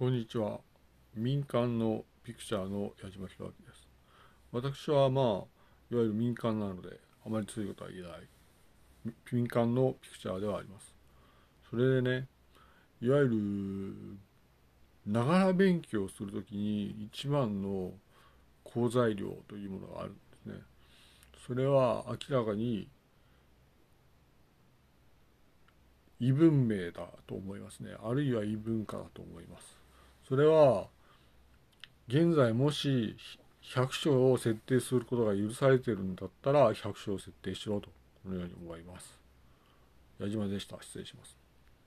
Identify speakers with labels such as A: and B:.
A: こんにちは。民間のピクチャーの矢島弘明です。私はまあ、いわゆる民間なので、あまり強いことは言えない。民間のピクチャーではあります。それでね、いわゆる、ながら勉強するときに一番の好材料というものがあるんですね。それは明らかに異文明だと思いますね。あるいは異文化だと思います。それは現在もし100章を設定することが許されてるんだったら100章を設定しろとこのように思います。矢島でした。失礼します。